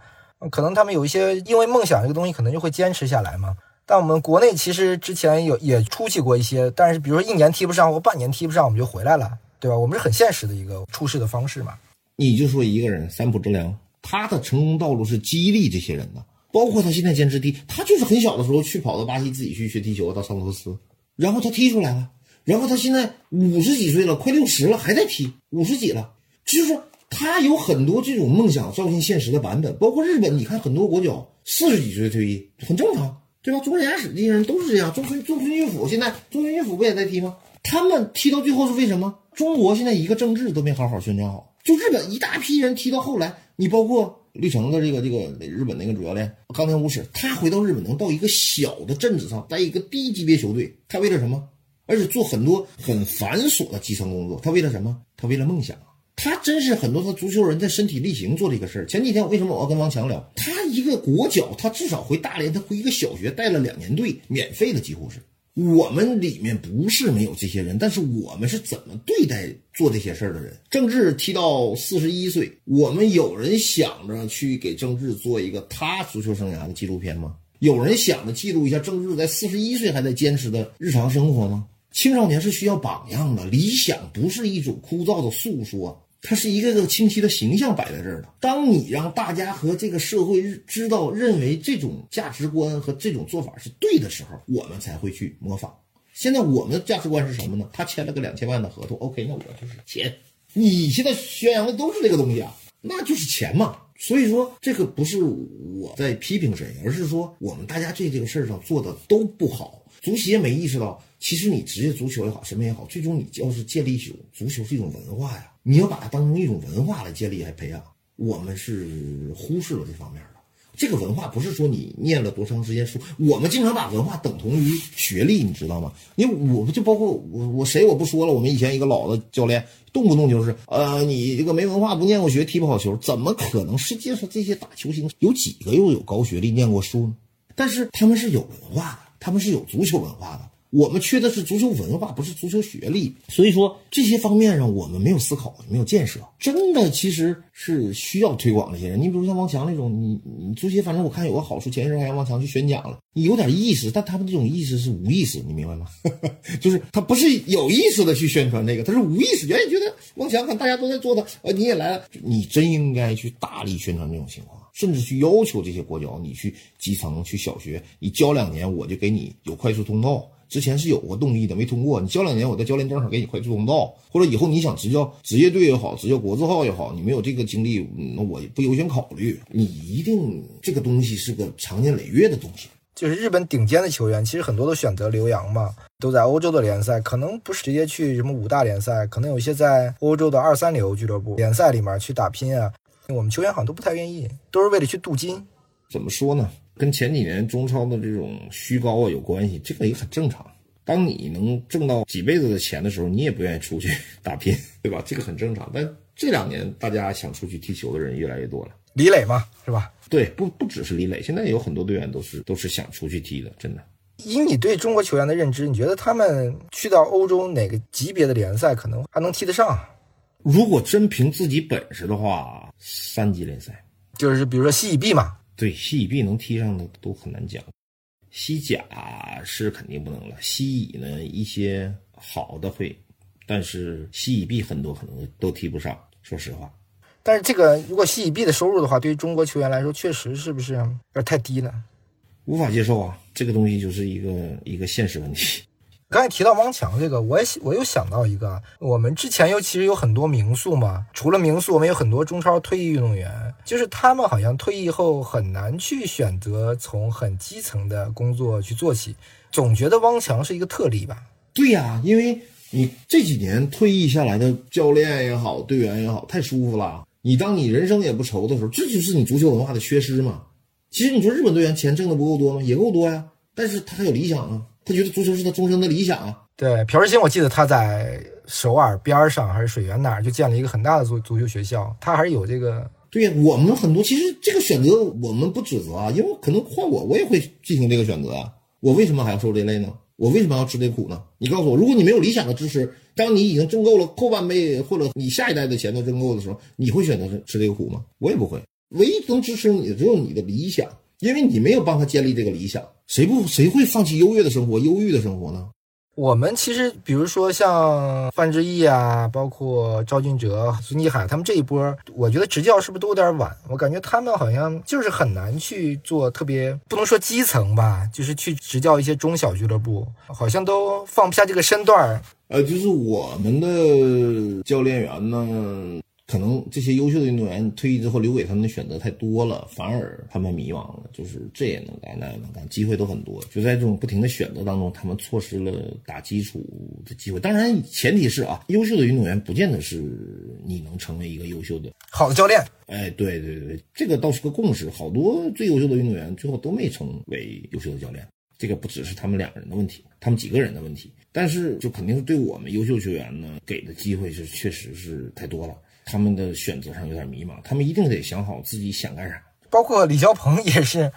可能他们有一些因为梦想这个东西，可能就会坚持下来嘛。但我们国内其实之前有也出去过一些，但是比如说一年踢不上或半年踢不上，我们就回来了，对吧？我们是很现实的一个处事的方式嘛。你就说一个人三浦知良，他的成功道路是激励这些人的，包括他现在坚持踢，他就是很小的时候去跑到巴西自己去学踢球，到桑托斯，然后他踢出来了，然后他现在五十几岁了，快六十了，还在踢，五十几了，就是。他有很多这种梦想照进现实的版本，包括日本，你看很多国脚四十几岁退役很正常，对吧？中野史这些人都是这样。中村中村裕辅现在中村裕辅不也在踢吗？他们踢到最后是为什么？中国现在一个政治都没好好宣传好，就日本一大批人踢到后来，你包括绿城的这个这个日本那个主教练冈田武史，他回到日本能到一个小的镇子上，在一个低级别球队，他为了什么？而且做很多很繁琐的基层工作，他为了什么？他为了梦想。他真是很多的足球人在身体力行做这个事儿。前几天为什么我要跟王强聊？他一个国脚，他至少回大连，他回一个小学带了两年队，免费的几乎是。我们里面不是没有这些人，但是我们是怎么对待做这些事儿的人？郑智踢到四十一岁，我们有人想着去给郑智做一个他足球生涯的纪录片吗？有人想着记录一下郑智在四十一岁还在坚持的日常生活吗？青少年是需要榜样的，理想不是一种枯燥的诉说。它是一个个清晰的形象摆在这儿的。当你让大家和这个社会知道、认为这种价值观和这种做法是对的时候，我们才会去模仿。现在我们的价值观是什么呢？他签了个两千万的合同，OK，那我就是钱。你现在宣扬的都是这个东西啊，那就是钱嘛。所以说，这个不是我在批评谁，而是说我们大家这这个事儿上做的都不好。足协没意识到，其实你职业足球也好，什么也好，最终你要是建立一种足球是一种文化呀，你要把它当成一种文化来建立来培养。我们是忽视了这方面的。这个文化不是说你念了多长时间书，我们经常把文化等同于学历，你知道吗？因为我们就包括我，我谁我不说了。我们以前一个老的教练，动不动就是呃，你这个没文化，不念过学，踢不好球，怎么可能？世界上这些大球星有几个又有高学历、念过书呢？但是他们是有文化的，他们是有足球文化的。我们缺的是足球文化，不是足球学历。所以说这些方面上，我们没有思考，没有建设。真的其实是需要推广这些人。你比如像王强那种，你你足协反正我看有个好处，前一阵还让王强去宣讲了。你有点意识，但他们这种意识是无意识，你明白吗？[laughs] 就是他不是有意识的去宣传这个，他是无意识，原来觉得王强看大家都在做的，呃，你也来了，你真应该去大力宣传这种情况，甚至去要求这些国脚，你去基层去小学，你教两年，我就给你有快速通道。之前是有过动力的，没通过。你教两年，我在教练证上给你快速通道，或者以后你想执教职业队也好，执教国字号也好，你没有这个经历，那我不优先考虑。你一定这个东西是个长年累月的东西。就是日本顶尖的球员，其实很多都选择留洋嘛，都在欧洲的联赛，可能不是直接去什么五大联赛，可能有些在欧洲的二三流俱乐部联赛里面去打拼啊。我们球员好像都不太愿意，都是为了去镀金。怎么说呢？跟前几年中超的这种虚高啊有关系，这个也很正常。当你能挣到几辈子的钱的时候，你也不愿意出去 [laughs] 打拼，对吧？这个很正常。但这两年大家想出去踢球的人越来越多了，李磊嘛，是吧？对，不不只是李磊，现在有很多队员都是都是想出去踢的，真的。以你对中国球员的认知，你觉得他们去到欧洲哪个级别的联赛可能还能踢得上？如果真凭自己本事的话，三级联赛，就是比如说西乙 B 嘛。对，西乙 B 能踢上的都很难讲，西甲是肯定不能了。西乙呢，一些好的会，但是西乙 B 很多可能都踢不上。说实话，但是这个如果西乙 B 的收入的话，对于中国球员来说，确实是不是有点太低了？无法接受啊！这个东西就是一个一个现实问题。刚才提到汪强这个，我也我又想到一个，我们之前尤其实有很多名宿嘛，除了名宿，我们有很多中超退役运动员，就是他们好像退役后很难去选择从很基层的工作去做起，总觉得汪强是一个特例吧？对呀，因为你这几年退役下来的教练也好，队员也好，太舒服了。你当你人生也不愁的时候，这就是你足球文化的缺失嘛。其实你说日本队员钱挣的不够多吗？也够多呀，但是他还有理想啊。他觉得足球是他终生的理想啊！对，朴智星，我记得他在首尔边上还是水源那儿就建了一个很大的足足球学校，他还是有这个。对呀，我们很多其实这个选择我们不指责啊，因为可能换我，我也会进行这个选择啊。我为什么还要受这累呢？我为什么要吃这苦呢？你告诉我，如果你没有理想的支持，当你已经挣够了后半辈或者你下一代的钱都挣够的时候，你会选择吃这个苦吗？我也不会。唯一能支持你的只有你的理想。因为你没有帮他建立这个理想，谁不谁会放弃优越的生活、忧郁的生活呢？我们其实，比如说像范志毅啊，包括赵俊哲、孙继海他们这一波，我觉得执教是不是都有点晚？我感觉他们好像就是很难去做特别，不能说基层吧，就是去执教一些中小俱乐部，好像都放不下这个身段儿。呃，就是我们的教练员呢。可能这些优秀的运动员退役之后，留给他们的选择太多了，反而他们迷茫了。就是这也能干，那也能干，机会都很多。就在这种不停的选择当中，他们错失了打基础的机会。当然，前提是啊，优秀的运动员不见得是你能成为一个优秀的好的教练。哎，对对对，这个倒是个共识。好多最优秀的运动员最后都没成为优秀的教练。这个不只是他们两个人的问题，他们几个人的问题。但是就肯定是对我们优秀球员呢，给的机会是确实是太多了。他们的选择上有点迷茫，他们一定得想好自己想干啥。包括李霄鹏也是，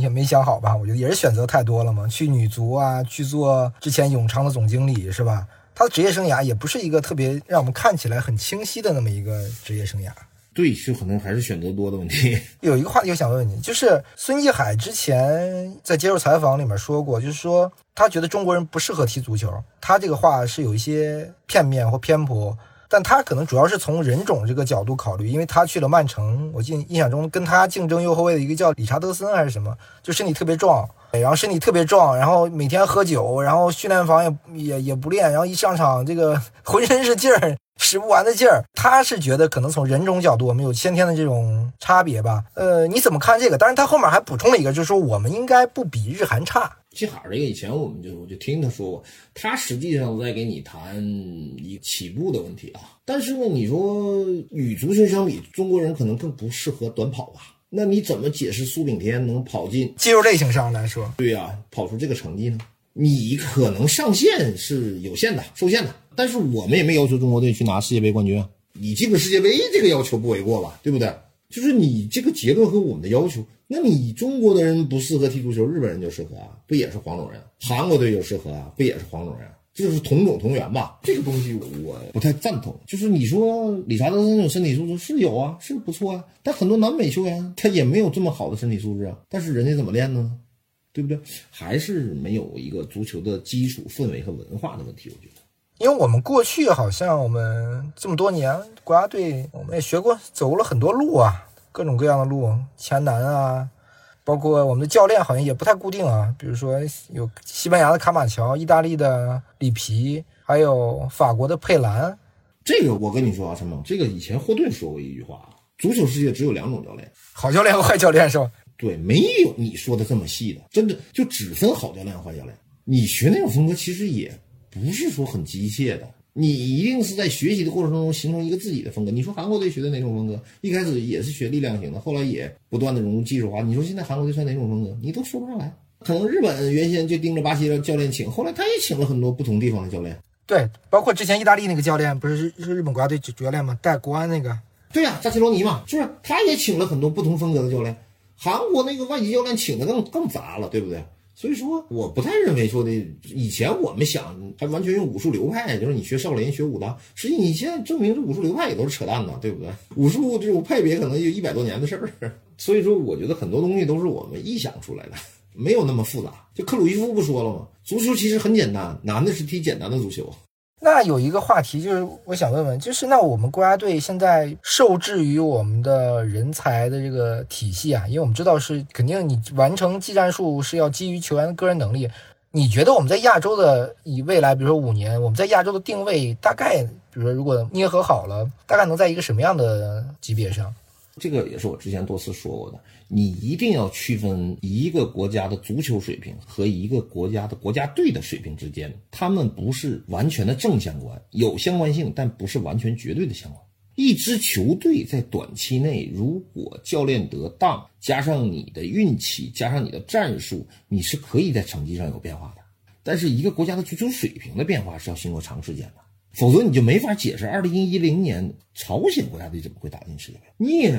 也没想好吧？我觉得也是选择太多了嘛。去女足啊，去做之前永昌的总经理是吧？他的职业生涯也不是一个特别让我们看起来很清晰的那么一个职业生涯。对，就可能还是选择多的问题。[laughs] 有一个话题我想问问你，就是孙继海之前在接受采访里面说过，就是说他觉得中国人不适合踢足球。他这个话是有一些片面或偏颇。但他可能主要是从人种这个角度考虑，因为他去了曼城，我记印象中跟他竞争右后卫的一个叫理查德森还是什么，就身体特别壮，然后身体特别壮，然后每天喝酒，然后训练房也也也不练，然后一上场这个浑身是劲儿，使不完的劲儿。他是觉得可能从人种角度，我们有先天的这种差别吧。呃，你怎么看这个？当然，他后面还补充了一个，就是说我们应该不比日韩差。齐海这个以前我们就我就听他说过，他实际上在给你谈一起步的问题啊。但是呢，你说与足球相比，中国人可能更不适合短跑吧？那你怎么解释苏炳添能跑进肌肉类型上来说？对呀，跑出这个成绩呢？你可能上限是有限的、受限的。但是我们也没要求中国队去拿世界杯冠军啊。你进个世界杯这个要求不为过吧？对不对？就是你这个结论和我们的要求。那你中国的人不适合踢足球，日本人就适合啊？不也是黄种人？韩国队就适合啊？不也是黄种人？这就是同种同源吧？这个东西我不太赞同。就是你说理查德森那种身体素质是有啊，是不错啊，但很多南美球员他也没有这么好的身体素质啊。但是人家怎么练呢？对不对？还是没有一个足球的基础氛围和文化的问题。我觉得，因为我们过去好像我们这么多年国家队，我们也学过走了很多路啊。各种各样的路，前南啊，包括我们的教练好像也不太固定啊。比如说有西班牙的卡马乔，意大利的里皮，还有法国的佩兰。这个我跟你说啊，陈猛，这个以前霍顿说过一句话：足球世界只有两种教练，好教练和坏教练，是吧？对，没有你说的这么细的，真的就只分好教练和、坏教练。你学那种风格，其实也不是说很机械的。你一定是在学习的过程中形成一个自己的风格。你说韩国队学的哪种风格？一开始也是学力量型的，后来也不断的融入技术化。你说现在韩国队算哪种风格？你都说不上来。可能日本原先就盯着巴西的教练请，后来他也请了很多不同地方的教练。对，包括之前意大利那个教练不是是日本国家队主教练吗？带国安那个。对呀，扎奇罗尼嘛，是不是？他也请了很多不同风格的教练。韩国那个外籍教练请的更更杂了，对不对？所以说，我不太认为说的，以前我们想还完全用武术流派，就是你学少林、学武当，实际你现在证明这武术流派也都是扯淡的，对不对？武术这种派别可能就一百多年的事儿。所以说，我觉得很多东西都是我们臆想出来的，没有那么复杂。就克鲁伊夫不说了吗？足球其实很简单，难的是踢简单的足球。那有一个话题，就是我想问问，就是那我们国家队现在受制于我们的人才的这个体系啊，因为我们知道是肯定你完成技战术是要基于球员的个人能力。你觉得我们在亚洲的以未来，比如说五年，我们在亚洲的定位大概，比如说如果捏合好了，大概能在一个什么样的级别上？这个也是我之前多次说过的，你一定要区分一个国家的足球水平和一个国家的国家队的水平之间，他们不是完全的正相关，有相关性，但不是完全绝对的相关。一支球队在短期内，如果教练得当，加上你的运气，加上你的战术，你是可以在成绩上有变化的。但是一个国家的足球水平的变化是要经过长时间的。否则你就没法解释，二零一零年朝鲜国家队怎么会打进世界杯？你也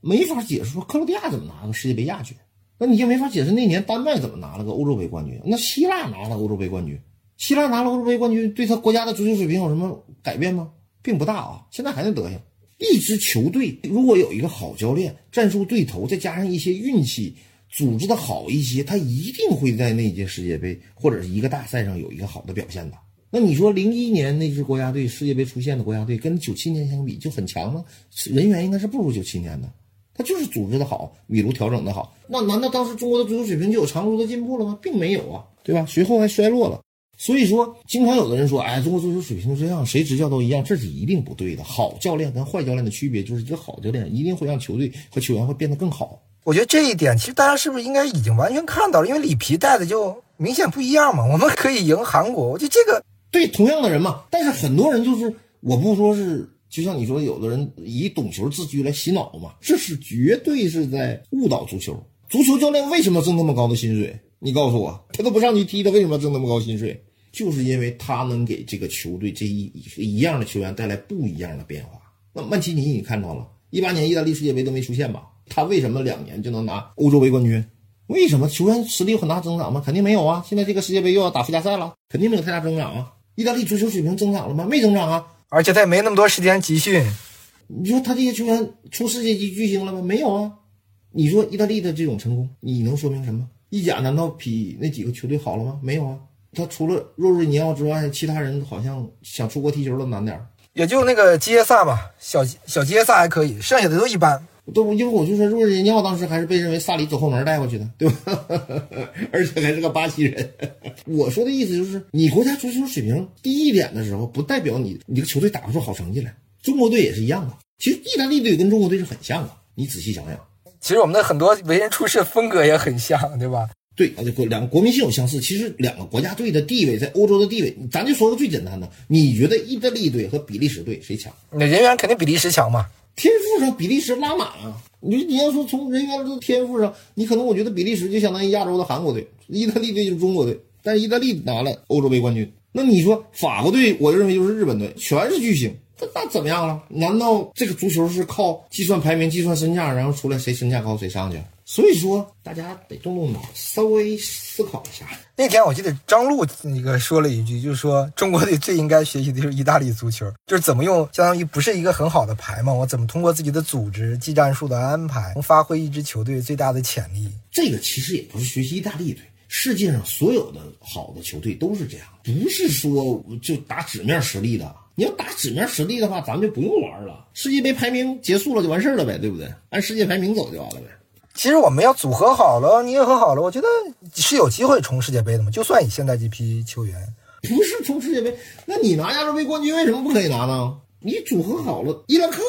没法解释说克罗地亚怎么拿个世界杯亚军，那你就没法解释那年丹麦怎么拿了个欧洲杯冠军，那希腊拿了欧洲杯冠军，希腊拿了欧洲杯冠军，对他国家的足球水平有什么改变吗？并不大啊，现在还那德行。一支球队如果有一个好教练、战术对头，再加上一些运气，组织的好一些，他一定会在那届世界杯或者是一个大赛上有一个好的表现的。那你说零一年那支国家队世界杯出现的国家队跟九七年相比就很强吗？人员应该是不如九七年的，他就是组织的好，比如调整的好。那难道当时中国的足球水平就有长足的进步了吗？并没有啊，对吧？随后还衰落了。所以说，经常有的人说，哎，中国足球水平就这样，谁执教都一样，这是一定不对的。好教练跟坏教练的区别就是一个好教练一定会让球队和球员会变得更好。我觉得这一点其实大家是不是应该已经完全看到了？因为里皮带的就明显不一样嘛。我们可以赢韩国，我觉得这个。对，同样的人嘛，但是很多人就是，我不说是，就像你说，有的人以懂球自居来洗脑嘛，这是绝对是在误导足球。足球教练为什么挣那么高的薪水？你告诉我，他都不上去踢，他为什么挣那么高薪水？就是因为他能给这个球队这一一样的球员带来不一样的变化。那曼奇尼你看到了，一八年意大利世界杯都没出现吧？他为什么两年就能拿欧洲杯冠军？为什么球员实力有很大增长吗？肯定没有啊！现在这个世界杯又要打附加赛了，肯定没有太大增长啊！意大利足球水平增长了吗？没增长啊！而且他也没那么多时间集训。你说他这些球员出世界级巨星了吗？没有啊！你说意大利的这种成功，你能说明什么？意甲难道比那几个球队好了吗？没有啊！他除了若瑞尼奥之外，其他人好像想出国踢球都难点儿。也就那个基耶萨吧，小小基耶萨还可以，剩下的都一般。都因为我就说若日尼奥当时还是被认为萨里走后门带过去的，对吧？[laughs] 而且还是个巴西人。我说的意思就是，你国家足球水平低一点的时候，不代表你你这个球队打不出好成绩来。中国队也是一样的，其实意大利队跟中国队是很像的，你仔细想想。其实我们的很多为人处事风格也很像，对吧？对，而且国两个国民性有相似。其实两个国家队的地位在欧洲的地位，咱就说个最简单的，你觉得意大利队和比利时队谁强？那人员肯定比利时强嘛。天赋上比利时拉满啊！你你要说从人员的天赋上，你可能我觉得比利时就相当于亚洲的韩国队，意大利队就是中国队。但是意大利拿了欧洲杯冠军，那你说法国队，我认为就是日本队，全是巨星。那那怎么样了？难道这个足球是靠计算排名、计算身价，然后出来谁身价高谁上去？所以说，大家得动动脑，稍微思考一下。那天我记得张璐那个说了一句，就是说中国队最应该学习的就是意大利足球，就是怎么用相当于不是一个很好的牌嘛，我怎么通过自己的组织、技战术的安排，能发挥一支球队最大的潜力。这个其实也不是学习意大利队，世界上所有的好的球队都是这样，不是说就打纸面实力的。你要打纸面实力的话，咱们就不用玩了，世界杯排名结束了就完事儿了呗，对不对？按世界排名走就完了呗。其实我们要组合好了，你也和好了，我觉得是有机会冲世界杯的嘛。就算以现在这批球员，不是冲世界杯，那你拿亚洲杯冠军为什么不可以拿呢？你组合好了，伊拉克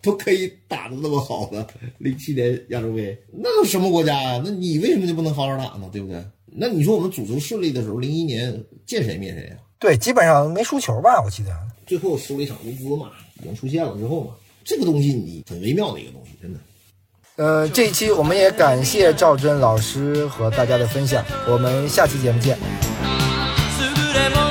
都可以打的那么好的，零七年亚洲杯，那都什么国家呀？那你为什么就不能好好打呢？对不对？那你说我们组织顺利的时候，零一年见谁灭谁呀？对，基本上没输球吧？我记得最后输了一场乌兹嘛，已经出现了之后嘛，这个东西你很微妙的一个东西，真的。呃，这一期我们也感谢赵真老师和大家的分享，我们下期节目见。優れもの